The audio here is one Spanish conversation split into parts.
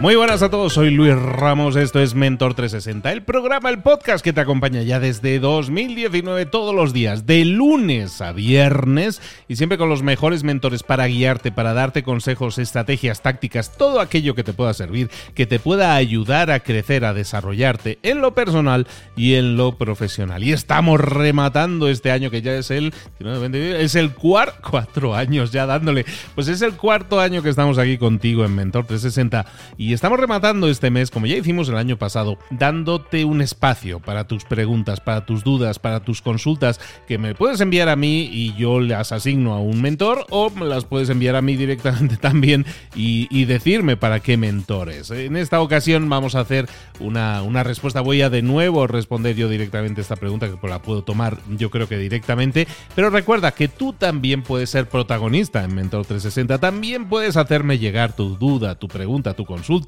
Muy buenas a todos, soy Luis Ramos, esto es Mentor 360, el programa, el podcast que te acompaña ya desde 2019 todos los días, de lunes a viernes y siempre con los mejores mentores para guiarte, para darte consejos, estrategias, tácticas, todo aquello que te pueda servir, que te pueda ayudar a crecer, a desarrollarte en lo personal y en lo profesional. Y estamos rematando este año que ya es el es el cuarto cuatro años ya dándole, pues es el cuarto año que estamos aquí contigo en Mentor 360 y y estamos rematando este mes, como ya hicimos el año pasado, dándote un espacio para tus preguntas, para tus dudas, para tus consultas, que me puedes enviar a mí y yo las asigno a un mentor, o me las puedes enviar a mí directamente también y, decirme para qué mentores. En esta ocasión vamos a hacer una, una respuesta. Voy a de nuevo responder yo directamente esta pregunta, que la puedo tomar yo creo que directamente. Pero recuerda que tú también puedes ser protagonista en Mentor 360. También puedes hacerme llegar tu duda, tu pregunta, tu consulta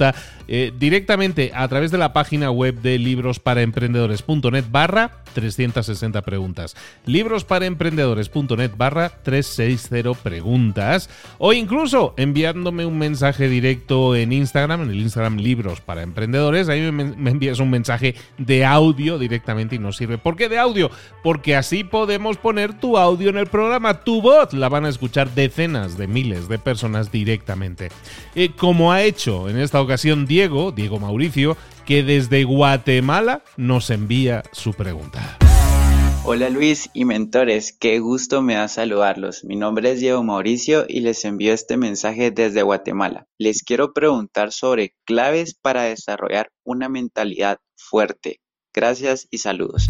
eh, directamente a través de la página web de librosparaemprendedores.net barra 360 preguntas. Librosparaemprendedores.net barra 360 preguntas. O incluso enviándome un mensaje directo en Instagram, en el Instagram Libros para Emprendedores. Ahí me, envías un mensaje de audio directamente y nos sirve. ¿Por qué de audio? Porque así podemos poner tu audio en el programa. Tu voz la van a escuchar decenas de miles de personas directamente. Eh, como ha hecho en esta ocasión Diego, Diego Mauricio, que desde Guatemala nos envía su pregunta. Hola Luis y mentores, qué gusto me da saludarlos. Mi nombre es Diego Mauricio y les envío este mensaje desde Guatemala. Les quiero preguntar sobre claves para desarrollar una mentalidad fuerte. Gracias y saludos.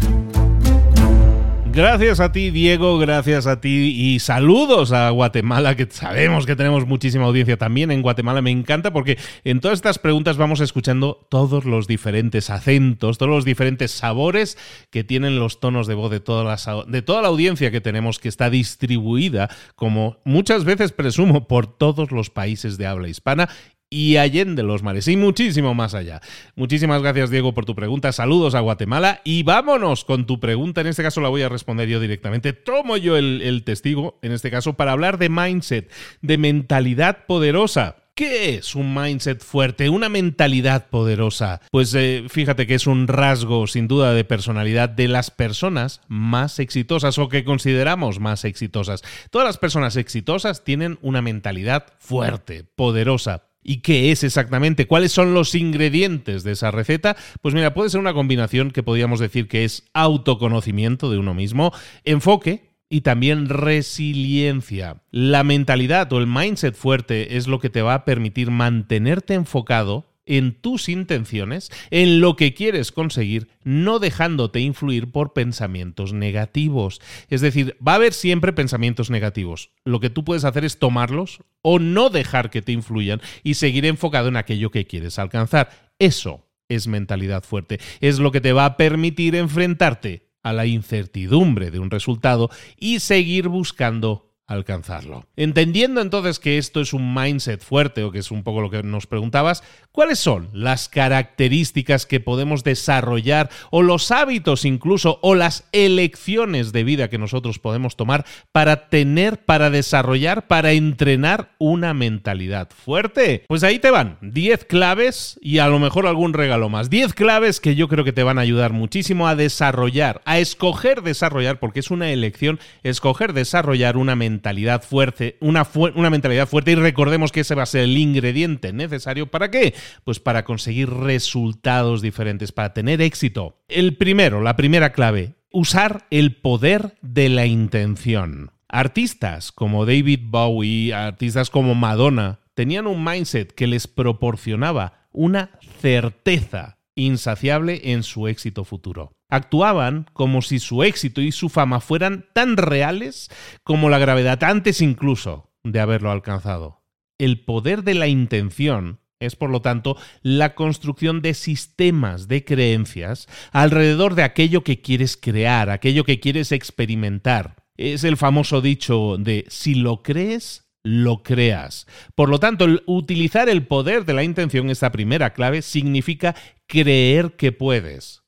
Gracias a ti, Diego, gracias a ti y saludos a Guatemala, que sabemos que tenemos muchísima audiencia también en Guatemala. Me encanta porque en todas estas preguntas vamos escuchando todos los diferentes acentos, todos los diferentes sabores que tienen los tonos de voz de toda la, de toda la audiencia que tenemos, que está distribuida, como muchas veces presumo, por todos los países de habla hispana y allende los mares y muchísimo más allá. Muchísimas gracias Diego por tu pregunta, saludos a Guatemala y vámonos con tu pregunta, en este caso la voy a responder yo directamente, tomo yo el, testigo en este caso para hablar de mindset, de mentalidad poderosa. ¿Qué es un mindset fuerte, una mentalidad poderosa? Pues eh, fíjate que es un rasgo sin duda de personalidad de las personas más exitosas o que consideramos más exitosas. Todas las personas exitosas tienen una mentalidad fuerte, poderosa, ¿Y qué es exactamente? ¿Cuáles son los ingredientes de esa receta? Pues mira, puede ser una combinación que podríamos decir que es autoconocimiento de uno mismo, enfoque, y también resiliencia. La mentalidad o el mindset fuerte es lo que te va a permitir mantenerte enfocado en tus intenciones, en lo que quieres conseguir, no dejándote influir por pensamientos negativos. Es decir, va a haber siempre pensamientos negativos. Lo que tú puedes hacer es tomarlos o no dejar que te influyan y seguir enfocado en aquello que quieres alcanzar. Eso es mentalidad fuerte. Es lo que te va a permitir enfrentarte a la incertidumbre de un resultado y seguir buscando alcanzarlo. Entendiendo entonces que esto es un mindset fuerte o que es un poco lo que nos preguntabas, ¿cuáles son las características que podemos desarrollar o los hábitos incluso o las elecciones de vida que nosotros podemos tomar para tener, para desarrollar, para entrenar una mentalidad fuerte? Pues ahí te van 10 claves y a lo mejor algún regalo más. 10 claves que yo creo que te van a ayudar muchísimo a desarrollar, a escoger desarrollar, porque es una elección, escoger desarrollar una mentalidad mentalidad fuerte, una, una mentalidad fuerte y recordemos que ese va a ser el ingrediente necesario para qué? Pues para conseguir resultados diferentes, para tener éxito. El primero, la primera clave, usar el poder de la intención. Artistas como David Bowie, artistas como Madonna, tenían un mindset que les proporcionaba una certeza insaciable en su éxito futuro. Actuaban como si su éxito y su fama fueran tan reales como la gravedad antes incluso de haberlo alcanzado. El poder de la intención es, por lo tanto, la construcción de sistemas de creencias alrededor de aquello que quieres crear, aquello que quieres experimentar. Es el famoso dicho de si lo crees, lo creas. Por lo tanto, utilizar el poder de la intención, esta primera clave, significa creer que puedes.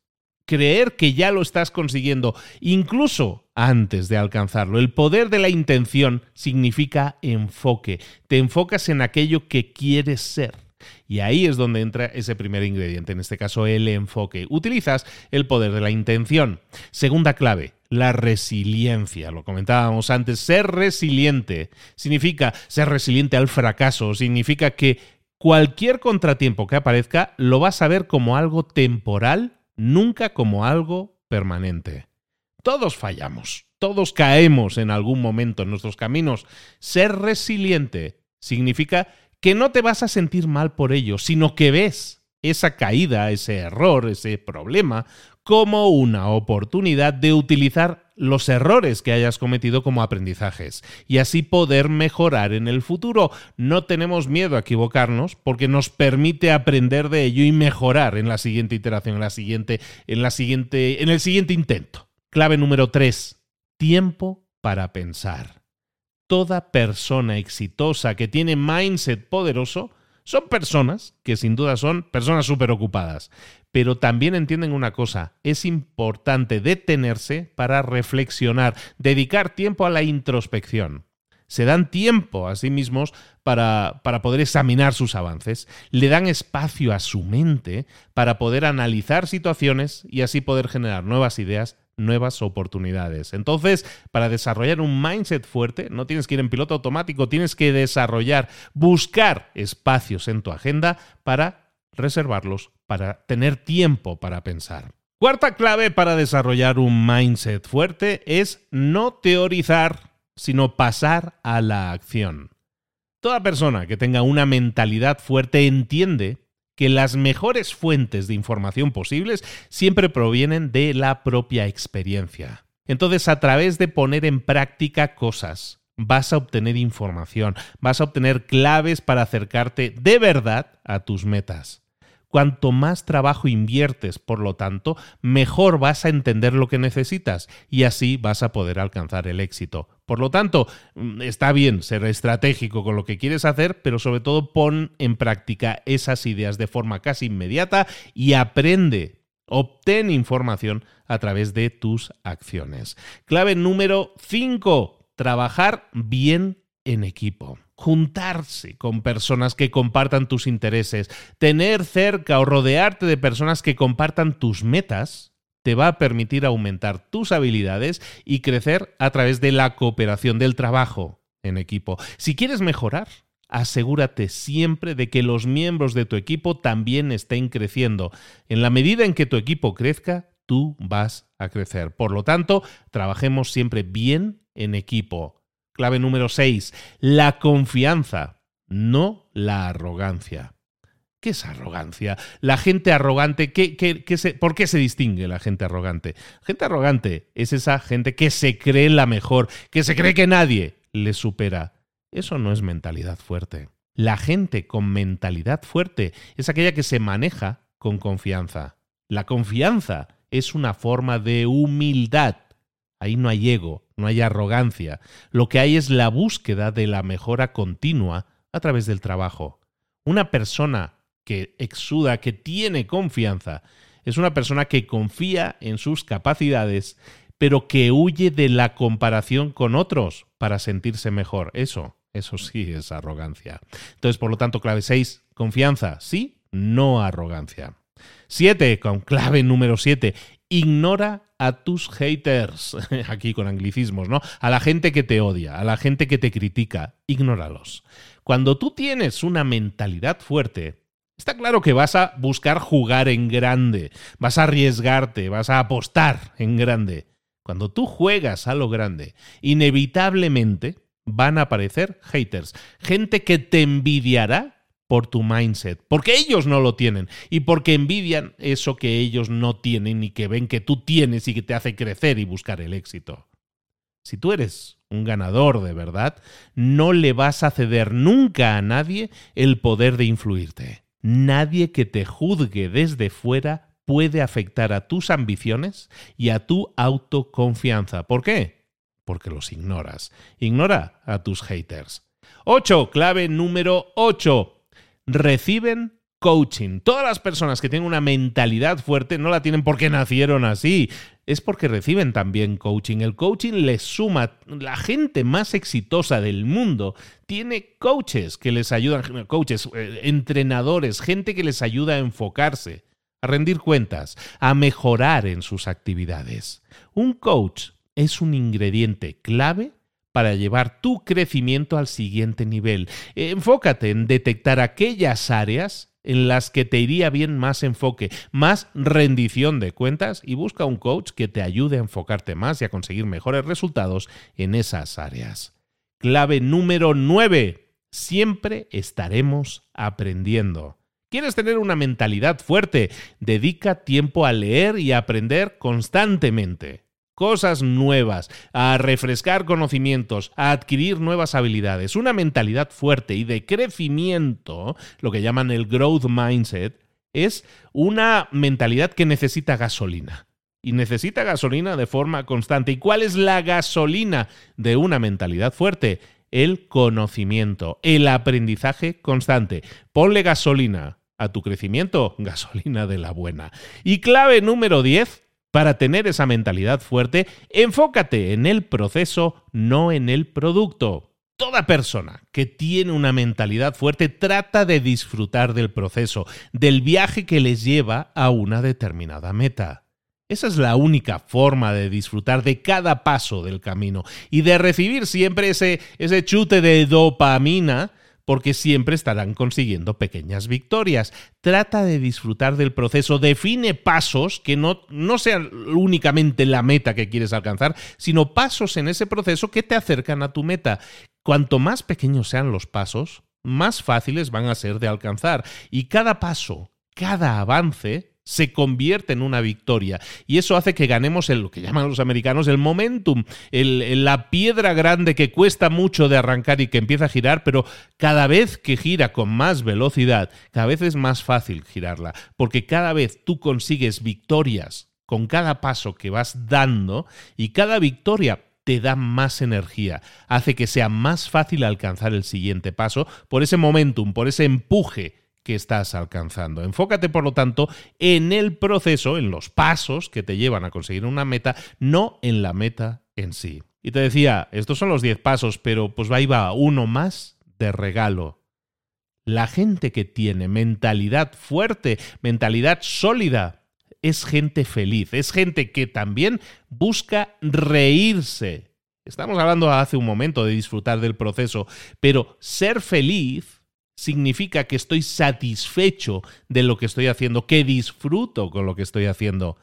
Creer que ya lo estás consiguiendo, incluso antes de alcanzarlo. El poder de la intención significa enfoque. Te enfocas en aquello que quieres ser. Y ahí es donde entra ese primer ingrediente, en este caso el enfoque. Utilizas el poder de la intención. Segunda clave, la resiliencia. Lo comentábamos antes, ser resiliente significa ser resiliente al fracaso, significa que cualquier contratiempo que aparezca lo vas a ver como algo temporal, nunca como algo permanente. Todos fallamos, todos caemos en algún momento en nuestros caminos. Ser resiliente significa que no te vas a sentir mal por ello, sino que ves esa caída, ese error, ese problema, como una oportunidad de utilizar los errores que hayas cometido como aprendizajes y así poder mejorar en el futuro. No tenemos miedo a equivocarnos porque nos permite aprender de ello y mejorar en la siguiente iteración, en la siguiente, en la siguiente, en el siguiente intento. Clave número 3. Tiempo para pensar. Toda persona exitosa que tiene mindset poderoso son personas que sin duda son personas súper ocupadas, pero también entienden una cosa, es importante detenerse para reflexionar, dedicar tiempo a la introspección. Se dan tiempo a sí mismos para, para, poder examinar sus avances, le dan espacio a su mente para poder analizar situaciones y así poder generar nuevas ideas nuevas oportunidades. Entonces, para desarrollar un mindset fuerte, no tienes que ir en piloto automático, tienes que desarrollar, buscar espacios en tu agenda para reservarlos, para tener tiempo para pensar. Cuarta clave para desarrollar un mindset fuerte es no teorizar, sino pasar a la acción. Toda persona que tenga una mentalidad fuerte entiende que las mejores fuentes de información posibles siempre provienen de la propia experiencia. Entonces, a través de poner en práctica cosas, vas a obtener información, vas a obtener claves para acercarte de verdad a tus metas. Cuanto más trabajo inviertes, por lo tanto, mejor vas a entender lo que necesitas y así vas a poder alcanzar el éxito. Por lo tanto, mm, está bien ser estratégico con lo que quieres hacer, pero sobre todo pon en práctica esas ideas de forma casi inmediata y aprende Obtén información a través de tus acciones. Clave número 5. Trabajar bien en equipo juntarse con personas que compartan tus intereses, tener cerca o rodearte de personas que compartan tus metas, te va a permitir aumentar tus habilidades y crecer a través de la cooperación del trabajo en equipo. Si quieres mejorar, asegúrate siempre de que los miembros de tu equipo también estén creciendo. En la medida en que tu equipo crezca, tú vas a crecer. Por lo tanto, trabajemos siempre bien en equipo. Clave número 6, la confianza, no la arrogancia. ¿Qué es arrogancia? La gente arrogante, ¿por qué se distingue la gente arrogante? gente arrogante es esa gente que se cree la mejor, que se cree que nadie le supera. Eso no es mentalidad fuerte. La gente con mentalidad fuerte es aquella que se maneja con confianza. La confianza es una forma de humildad. Ahí no hay ego, no hay arrogancia. Lo que hay es la búsqueda de la mejora continua a través del trabajo. Una persona que exuda, que tiene confianza, es una persona que confía en sus capacidades, pero que huye de la comparación con otros para sentirse mejor. Eso, eso sí es arrogancia. Entonces, por lo tanto, clave 6, confianza, sí, no arrogancia. 7, con clave número 7, ignora a tus haters, aquí con anglicismos, ¿no? A la gente que te odia, a la gente que te critica, ignóralos. Cuando tú tienes una mentalidad fuerte, Está claro que vas a buscar jugar en grande, vas a arriesgarte, vas a apostar en grande. Cuando tú juegas a lo grande, inevitablemente van a aparecer haters, gente que te envidiará por tu mindset, porque ellos no lo tienen y porque envidian eso que ellos no tienen y que ven que tú tienes y que te hace crecer y buscar el éxito. Si tú eres un ganador de verdad, no le vas a ceder nunca a nadie el poder de influirte. Nadie que te juzgue desde fuera puede afectar a tus ambiciones y a tu autoconfianza. ¿Por qué? Porque los ignoras. Ignora a tus haters. 8. Clave número 8. Reciben coaching. Todas las personas que tienen una mentalidad fuerte no la tienen porque nacieron así es porque reciben también coaching. El coaching les suma, la gente más exitosa del mundo tiene coaches que les ayudan, coaches, eh, entrenadores, gente que les ayuda a enfocarse, a rendir cuentas, a mejorar en sus actividades. Un coach es un ingrediente clave para llevar tu crecimiento al siguiente nivel. Enfócate en detectar aquellas áreas en las que te iría bien más enfoque, más rendición de cuentas y busca un coach que te ayude a enfocarte más y a conseguir mejores resultados en esas áreas. Clave número 9. Siempre estaremos aprendiendo. ¿Quieres tener una mentalidad fuerte? Dedica tiempo a leer y aprender constantemente cosas nuevas, a refrescar conocimientos, a adquirir nuevas habilidades, una mentalidad fuerte y de crecimiento, lo que llaman el growth mindset, es una mentalidad que necesita gasolina. Y necesita gasolina de forma constante. ¿Y cuál es la gasolina de una mentalidad fuerte? El conocimiento, el aprendizaje constante. Ponle gasolina a tu crecimiento, gasolina de la buena. Y clave número 10, para tener esa mentalidad fuerte, enfócate en el proceso, no en el producto. Toda persona que tiene una mentalidad fuerte trata de disfrutar del proceso, del viaje que les lleva a una determinada meta. Esa es la única forma de disfrutar de cada paso del camino y de recibir siempre ese, ese chute de dopamina porque siempre estarán consiguiendo pequeñas victorias. Trata de disfrutar del proceso, define pasos que no, no sean únicamente la meta que quieres alcanzar, sino pasos en ese proceso que te acercan a tu meta. Cuanto más pequeños sean los pasos, más fáciles van a ser de alcanzar. Y cada paso, cada avance se convierte en una victoria. Y eso hace que ganemos el, lo que llaman los americanos el momentum, la piedra grande que cuesta mucho de arrancar y que empieza a girar, pero cada vez que gira con más velocidad, cada vez es más fácil girarla, porque cada vez tú consigues victorias con cada paso que vas dando y cada victoria te da más energía, hace que sea más fácil alcanzar el siguiente paso por ese momentum, por ese empuje que estás alcanzando. Enfócate, por lo tanto, en el proceso, en los pasos que te llevan a conseguir una meta, no en la meta en sí. Y te decía, estos son los 10 pasos, pero pues ahí va uno más de regalo. La gente que tiene mentalidad fuerte, mentalidad sólida, es gente feliz, es gente que también busca reírse. Estamos hablando hace un momento de disfrutar del proceso, pero ser feliz significa que estoy satisfecho de lo que estoy haciendo, que disfruto con lo que estoy haciendo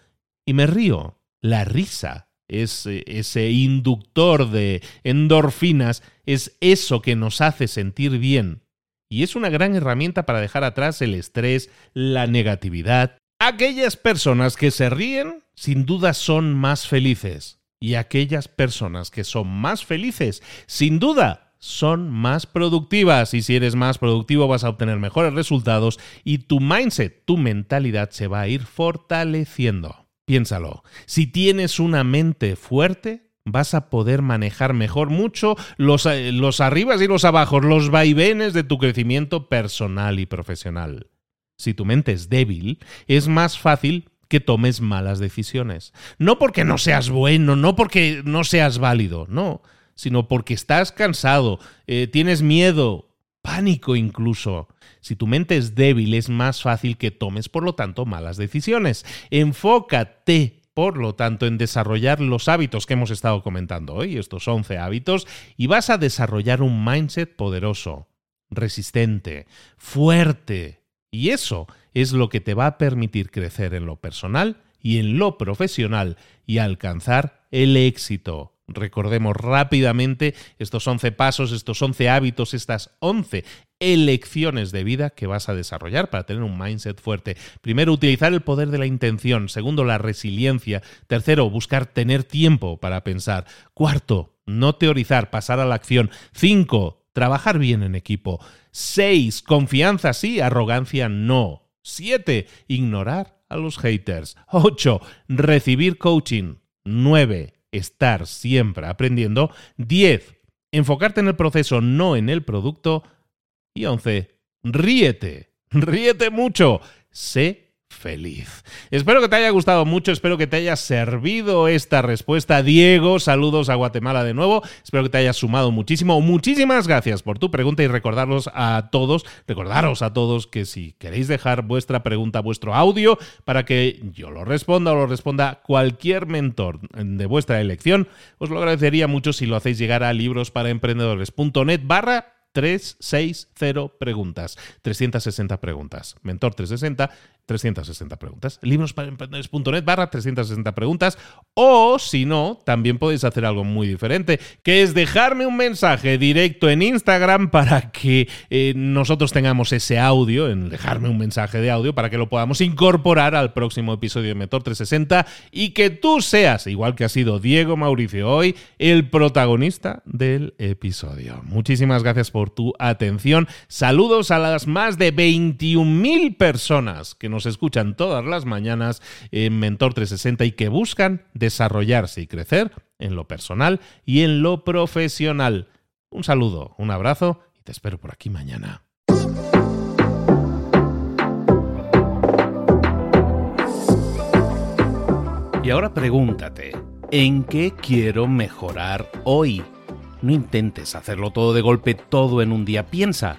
y me río. La risa es eh, ese inductor de endorfinas, es eso que nos hace sentir bien. Y es una gran herramienta para dejar atrás el estrés, la negatividad. Aquellas personas que se ríen, sin duda son más felices. Y aquellas personas que son más felices, sin duda, son más productivas. Y si eres más productivo vas a obtener mejores resultados y tu mindset, tu mentalidad se va a ir fortaleciendo. Piénsalo, si tienes una mente fuerte, vas a poder manejar mejor mucho los, eh, los arribas y los abajos, los vaivenes de tu crecimiento personal y profesional. Si tu mente es débil, es más fácil que tomes malas decisiones. No porque no seas bueno, no porque no seas válido, no, sino porque estás cansado, eh, tienes miedo, pánico incluso. Si tu mente es débil, es más fácil que tomes, por lo tanto, malas decisiones. Enfócate por lo tanto, en desarrollar los hábitos que hemos estado comentando hoy, estos 11 hábitos, y vas a desarrollar un mindset poderoso, resistente, fuerte. Y eso es lo que te va a permitir crecer en lo personal y en lo profesional y alcanzar el éxito. Recordemos rápidamente estos 11 pasos, estos 11 hábitos, estas 11 elecciones de vida que vas a desarrollar para tener un mindset fuerte. Primero, utilizar el poder de la intención. Segundo, la resiliencia. Tercero, buscar tener tiempo para pensar. Cuarto, no teorizar, pasar a la acción. Cinco, trabajar bien en equipo. Seis, confianza sí, arrogancia no. Siete, ignorar a los haters. Ocho, recibir coaching. Nueve, estar siempre aprendiendo. 10. Enfocarte en el proceso, no en el producto. Y 11. Ríete. Ríete mucho. Sé feliz. Espero que te haya gustado mucho, espero que te haya servido esta respuesta. Diego, saludos a Guatemala de nuevo, espero que te haya sumado muchísimo. Muchísimas gracias por tu pregunta y recordarlos a todos, recordaros a todos que si queréis dejar vuestra pregunta, vuestro audio, para que yo lo responda o lo responda cualquier mentor de vuestra elección, os lo agradecería mucho si lo hacéis llegar a librosparaemprendedores.net barra 360 preguntas. 360 preguntas. Mentor 360, 360 preguntas. Libros para emprendedores.net barra 360 preguntas. O si no, también podéis hacer algo muy diferente, que es dejarme un mensaje directo en Instagram para que eh, nosotros tengamos ese audio, en dejarme un mensaje de audio para que lo podamos incorporar al próximo episodio de Mentor 360 y que tú seas, igual que ha sido Diego Mauricio hoy, el protagonista del episodio. Muchísimas gracias por tu atención. Saludos a las más de 21.000 personas que nos escuchan todas las mañanas en Mentor 360 y que buscan desarrollarse y crecer en lo personal y en lo profesional. Un saludo, un abrazo y te espero por aquí mañana. Y ahora pregúntate, ¿en qué quiero mejorar hoy? No intentes hacerlo todo de golpe, todo en un día. Piensa,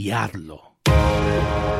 y.